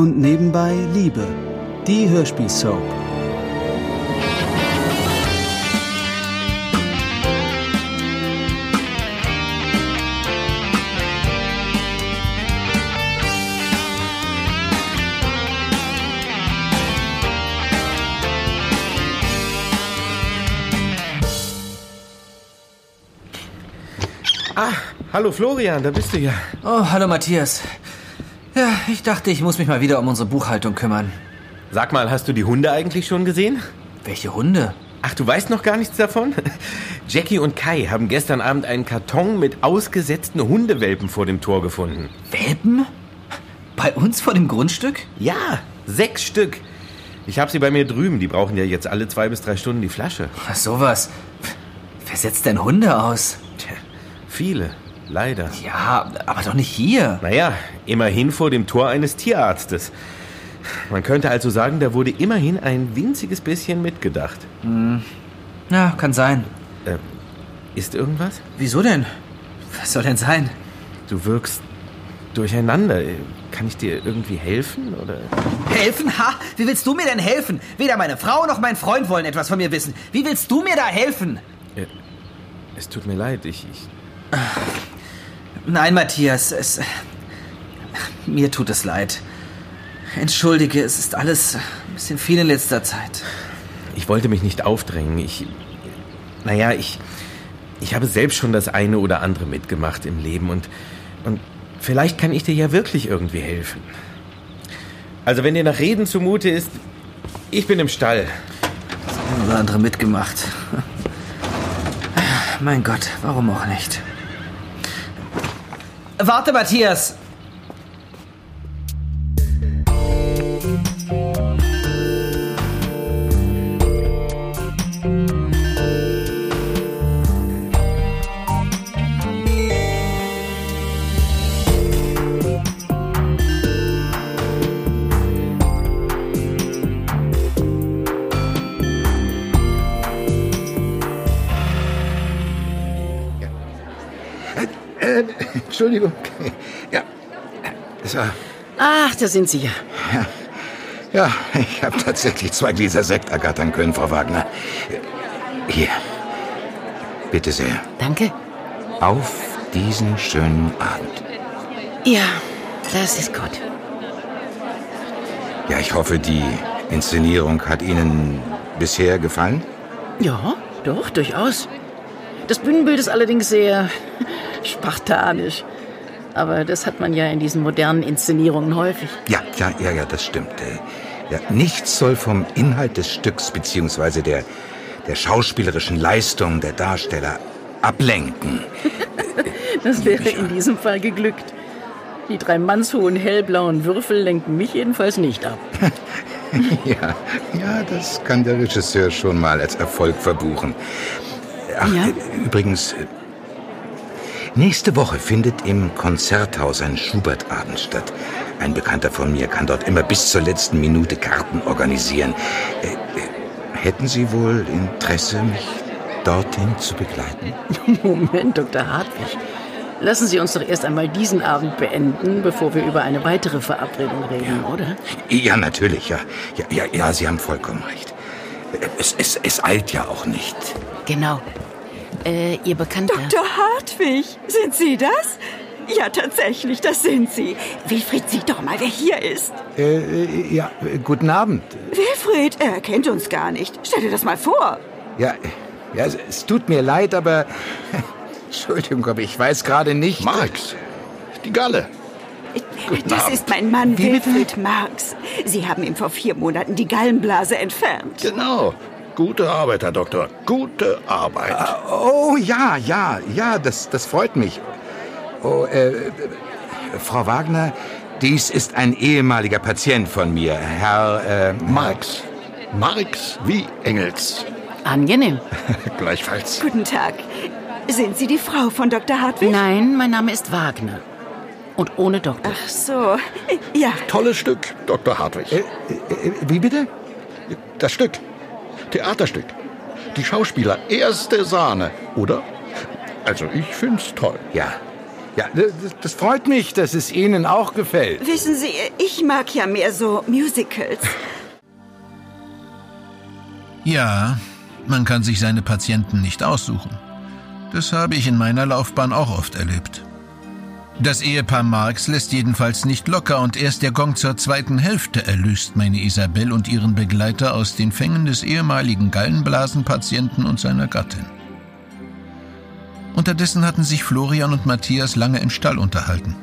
und nebenbei Liebe. Die Hörspielsoap. Ah, hallo Florian, da bist du ja. Oh, hallo Matthias. Ja, ich dachte, ich muss mich mal wieder um unsere Buchhaltung kümmern. Sag mal, hast du die Hunde eigentlich schon gesehen? Welche Hunde? Ach, du weißt noch gar nichts davon? Jackie und Kai haben gestern Abend einen Karton mit ausgesetzten Hundewelpen vor dem Tor gefunden. Welpen? Bei uns vor dem Grundstück? Ja, sechs Stück. Ich habe sie bei mir drüben. Die brauchen ja jetzt alle zwei bis drei Stunden die Flasche. Ach, sowas. Wer setzt denn Hunde aus? Tja, viele, leider. Ja, aber doch nicht hier. Naja, immerhin vor dem Tor eines Tierarztes. Man könnte also sagen, da wurde immerhin ein winziges bisschen mitgedacht. Ja, kann sein. Äh, ist irgendwas? Wieso denn? Was soll denn sein? Du wirkst durcheinander. Kann ich dir irgendwie helfen? Oder? Helfen? Ha? Wie willst du mir denn helfen? Weder meine Frau noch mein Freund wollen etwas von mir wissen. Wie willst du mir da helfen? Äh, Es tut mir leid, ich, ich. Nein, Matthias, es. Mir tut es leid. Entschuldige, es ist alles ein bisschen viel in letzter Zeit. Ich wollte mich nicht aufdrängen. Ich. Naja, ich. Ich habe selbst schon das eine oder andere mitgemacht im Leben und. Und vielleicht kann ich dir ja wirklich irgendwie helfen. Also, wenn dir nach Reden zumute ist, ich bin im Stall. Ein oder andere mitgemacht. Mein Gott, warum auch nicht? Warte, Matthias! Entschuldigung. Ja. So. Ach, da sind Sie ja. Ja, ich habe tatsächlich zwei Gläser Sekt ergattern können, Frau Wagner. Hier. Bitte sehr. Danke. Auf diesen schönen Abend. Ja, das ist gut. Ja, ich hoffe, die Inszenierung hat Ihnen bisher gefallen. Ja, doch, durchaus. Das Bühnenbild ist allerdings sehr spartanisch. Aber das hat man ja in diesen modernen Inszenierungen häufig. Ja, ja, ja, ja, das stimmt. Ja, nichts soll vom Inhalt des Stücks beziehungsweise der, der schauspielerischen Leistung der Darsteller ablenken. Das wäre in diesem Fall geglückt. Die drei mannshohen hellblauen Würfel lenken mich jedenfalls nicht ab. Ja, ja, das kann der Regisseur schon mal als Erfolg verbuchen. Ach, Ja? übrigens, nächste Woche findet im Konzerthaus ein Schubertabend statt. Ein Bekannter von mir kann dort immer bis zur letzten Minute Karten organisieren. Äh, äh, hätten Sie wohl Interesse, mich dorthin zu begleiten? Moment, Dr. Hartwig. Lassen Sie uns doch erst einmal diesen Abend beenden, bevor wir über eine weitere Verabredung reden, oder? Ja, natürlich, ja. Ja, ja, ja Sie haben vollkommen recht. Äh, Es, es, es eilt ja auch nicht. Genau. Äh, Ihr Bekannter. Dr. Hartwig, sind Sie das? Ja, tatsächlich, das sind Sie. Wilfried, sieh doch mal, wer hier ist. Äh, äh, ja, äh, guten Abend. Wilfried, er kennt uns gar nicht. Stell dir das mal vor. Ja, ja, es, es tut mir leid, aber. Entschuldigung, aber ich weiß gerade nicht. Marx, die Galle. Das ist mein Mann? Wilfried Marx. Sie haben ihm vor vier Monaten die Gallenblase entfernt. Genau. Gute Arbeit, Herr Doktor. Gute Arbeit. Oh, ja, ja, ja, das, das freut mich. Oh, äh, äh, Frau Wagner, dies ist ein ehemaliger Patient von mir, Herr. Äh, Marx. Marx wie Engels. Angenehm. Gleichfalls. Guten Tag. Sind Sie die Frau von Dr. Hartwig? Nein, mein Name ist Wagner. Und ohne Doktor. Ach so. Ja, Tolles Stück, Dr. Hartwig. äh, äh, wie bitte? Das Stück. Theaterstück. Die Schauspieler erste Sahne, oder? Also ich find's toll. Ja. Ja, das, das freut mich, dass es Ihnen auch gefällt. Wissen Sie, ich mag ja mehr so Musicals. Ja, man kann sich seine Patienten nicht aussuchen. Das habe ich in meiner Laufbahn auch oft erlebt. Das Ehepaar Marx lässt jedenfalls nicht locker und erst der Gong zur zweiten Hälfte erlöst meine Isabel und ihren Begleiter aus den Fängen des ehemaligen Gallenblasenpatienten und seiner Gattin. Unterdessen hatten sich Florian und Matthias lange im Stall unterhalten.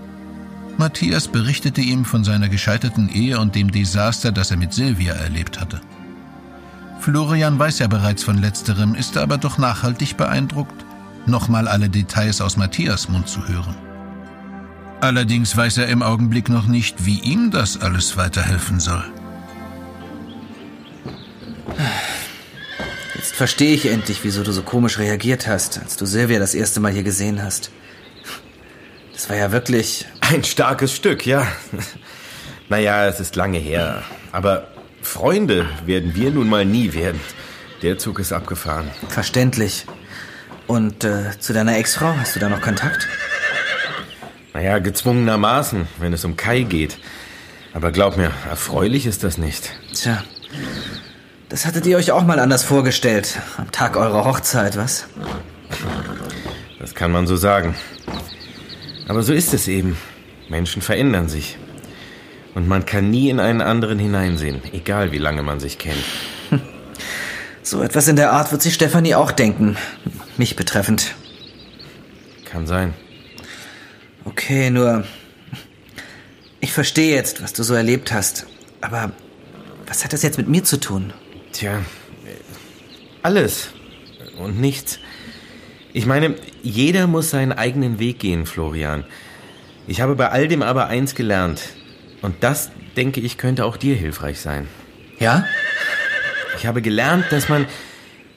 Matthias berichtete ihm von seiner gescheiterten Ehe und dem Desaster, das er mit Silvia erlebt hatte. Florian weiß ja bereits von letzterem, ist aber doch nachhaltig beeindruckt, nochmal alle Details aus Matthias Mund zu hören. Allerdings weiß er im Augenblick noch nicht, wie ihm das alles weiterhelfen soll. Jetzt verstehe ich endlich, wieso du so komisch reagiert hast, als du Silvia das erste Mal hier gesehen hast. Das war ja wirklich. Ein starkes Stück, ja. Naja, es ist lange her. Aber Freunde werden wir nun mal nie werden. Der Zug ist abgefahren. Verständlich. Und äh, zu deiner Ex-Frau, hast du da noch Kontakt? Naja, gezwungenermaßen, wenn es um Kai geht. Aber glaub mir, erfreulich ist das nicht. Tja, das hattet ihr euch auch mal anders vorgestellt. Am Tag eurer Hochzeit, was? Das kann man so sagen. Aber so ist es eben. Menschen verändern sich. Und man kann nie in einen anderen hineinsehen, egal wie lange man sich kennt. So etwas in der Art wird sich Stefanie auch denken. Mich betreffend. Kann sein. Okay, nur. Ich verstehe jetzt, was du so erlebt hast. Aber was hat das jetzt mit mir zu tun? Tja, alles und nichts. Ich meine, jeder muss seinen eigenen Weg gehen, Florian. Ich habe bei all dem aber eins gelernt. Und das, denke ich, könnte auch dir hilfreich sein. Ja? Ich habe gelernt, dass man,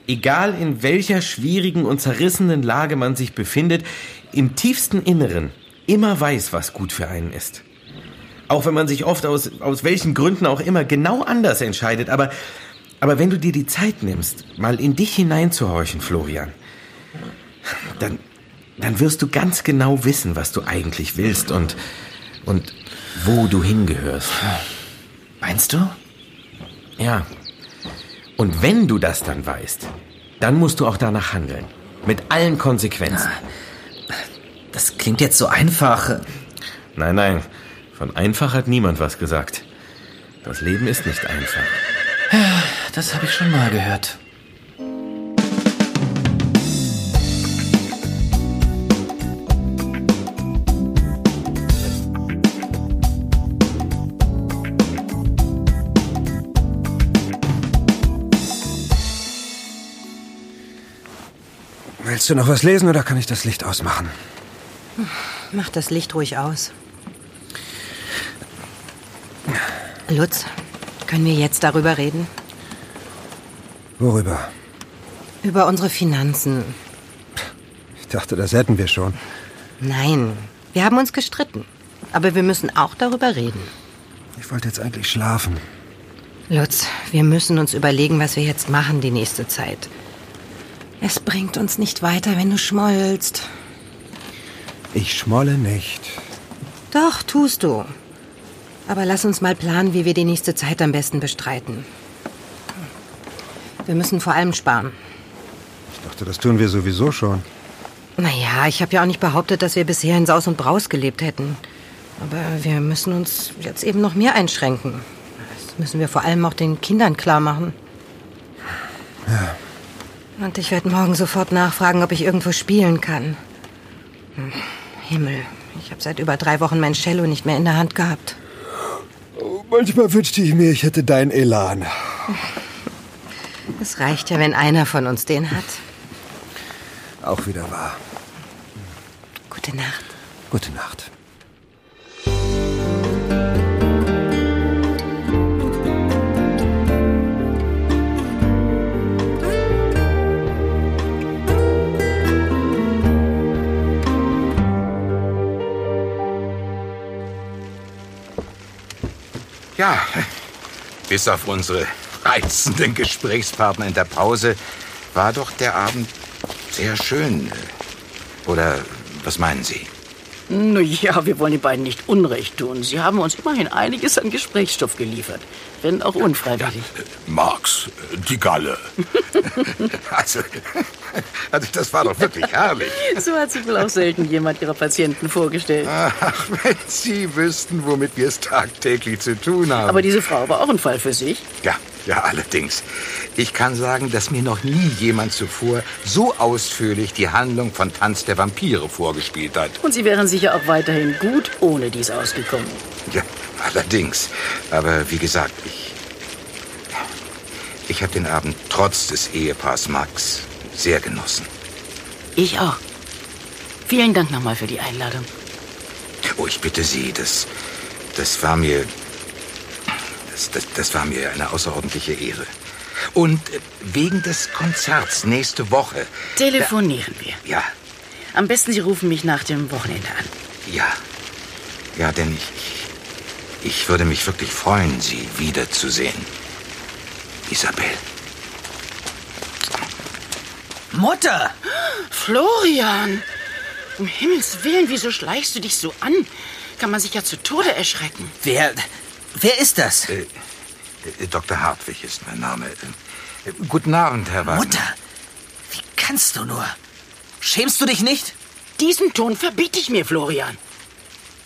egal in welcher schwierigen und zerrissenen Lage man sich befindet, im tiefsten Inneren immer weiß, was gut für einen ist. Auch wenn man sich oft aus, aus welchen Gründen auch immer genau anders entscheidet. Aber, aber wenn du dir die Zeit nimmst, mal in dich hineinzuhorchen, Florian, dann, dann wirst du ganz genau wissen, was du eigentlich willst und, und wo du hingehörst. Meinst du? Ja. Und wenn du das dann weißt, dann musst du auch danach handeln. Mit allen Konsequenzen. Das klingt jetzt so einfach. Nein, nein. Von einfach hat niemand was gesagt. Das Leben ist nicht einfach. Das habe ich schon mal gehört. Willst du noch was lesen oder kann ich das Licht ausmachen? Mach das Licht ruhig aus. Lutz, können wir jetzt darüber reden? Worüber? Über unsere Finanzen. Ich dachte, das hätten wir schon. Nein, wir haben uns gestritten. Aber wir müssen auch darüber reden. Ich wollte jetzt eigentlich schlafen. Lutz, wir müssen uns überlegen, was wir jetzt machen die nächste Zeit. Es bringt uns nicht weiter, wenn du schmollst. Ich schmolle nicht. Doch, tust du. Aber lass uns mal planen, wie wir die nächste Zeit am besten bestreiten. Wir müssen vor allem sparen. Ich dachte, das tun wir sowieso schon. Naja, ich habe ja auch nicht behauptet, dass wir bisher in Saus und Braus gelebt hätten. Aber wir müssen uns jetzt eben noch mehr einschränken. Das müssen wir vor allem auch den Kindern klar machen. Ja. Und ich werde morgen sofort nachfragen, ob ich irgendwo spielen kann. Himmel, ich habe seit über drei Wochen mein Cello nicht mehr in der Hand gehabt. Manchmal wünschte ich mir, ich hätte deinen Elan. Es reicht ja, wenn einer von uns den hat. Auch wieder wahr. Gute Nacht. Gute Nacht. Ja, bis auf unsere reizenden Gesprächspartner in der Pause war doch der Abend sehr schön. Oder was meinen Sie? Na ja, wir wollen den beiden nicht Unrecht tun. Sie haben uns immerhin einiges an Gesprächsstoff geliefert, wenn auch unfreiwillig. Max, die Galle. also, also, das war doch wirklich herrlich. So hat sich wohl auch selten jemand ihrer Patienten vorgestellt. Ach, wenn Sie wüssten, womit wir es tagtäglich zu tun haben. Aber diese Frau war auch ein Fall für sich. Ja, ja, allerdings. Ich kann sagen, dass mir noch nie jemand zuvor so ausführlich die Handlung von Tanz der Vampire vorgespielt hat. Und Sie wären sicher auch weiterhin gut ohne dies ausgekommen. Ja, allerdings. Aber wie gesagt, ich. Ich habe den Abend trotz des Ehepaars Max sehr genossen. Ich auch. Vielen Dank nochmal für die Einladung. Oh, ich bitte Sie, das. Das war mir. Das, das, das war mir eine außerordentliche Ehre. Und äh, wegen des Konzerts nächste Woche. Telefonieren wir. Ja, Am besten Sie rufen mich nach dem Wochenende an. ja. Ja, denn ich. Ich, ich würde mich wirklich freuen, Sie wiederzusehen. Isabel. Mutter! Florian! Um Himmels Willen, wieso schleichst du dich so an? Kann man sich ja zu Tode erschrecken. Wer. Wer ist das? Äh, äh, Dr. Hartwig ist mein Name. Äh, guten Abend, Herr Wagner. Mutter! Wie kannst du nur? Schämst du dich nicht? Diesen Ton verbiete ich mir, Florian.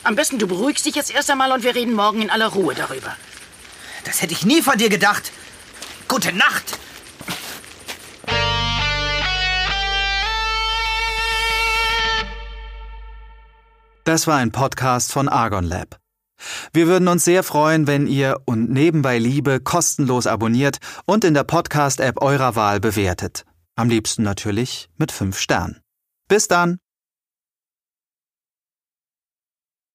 Am besten du beruhigst dich jetzt erst einmal und wir reden morgen in aller Ruhe darüber. Das hätte ich nie von dir gedacht. Gute Nacht! Das war ein Podcast von Argon Lab. Wir würden uns sehr freuen, wenn ihr und nebenbei Liebe kostenlos abonniert und in der Podcast-App eurer Wahl bewertet. Am liebsten natürlich mit fünf Sternen. Bis dann!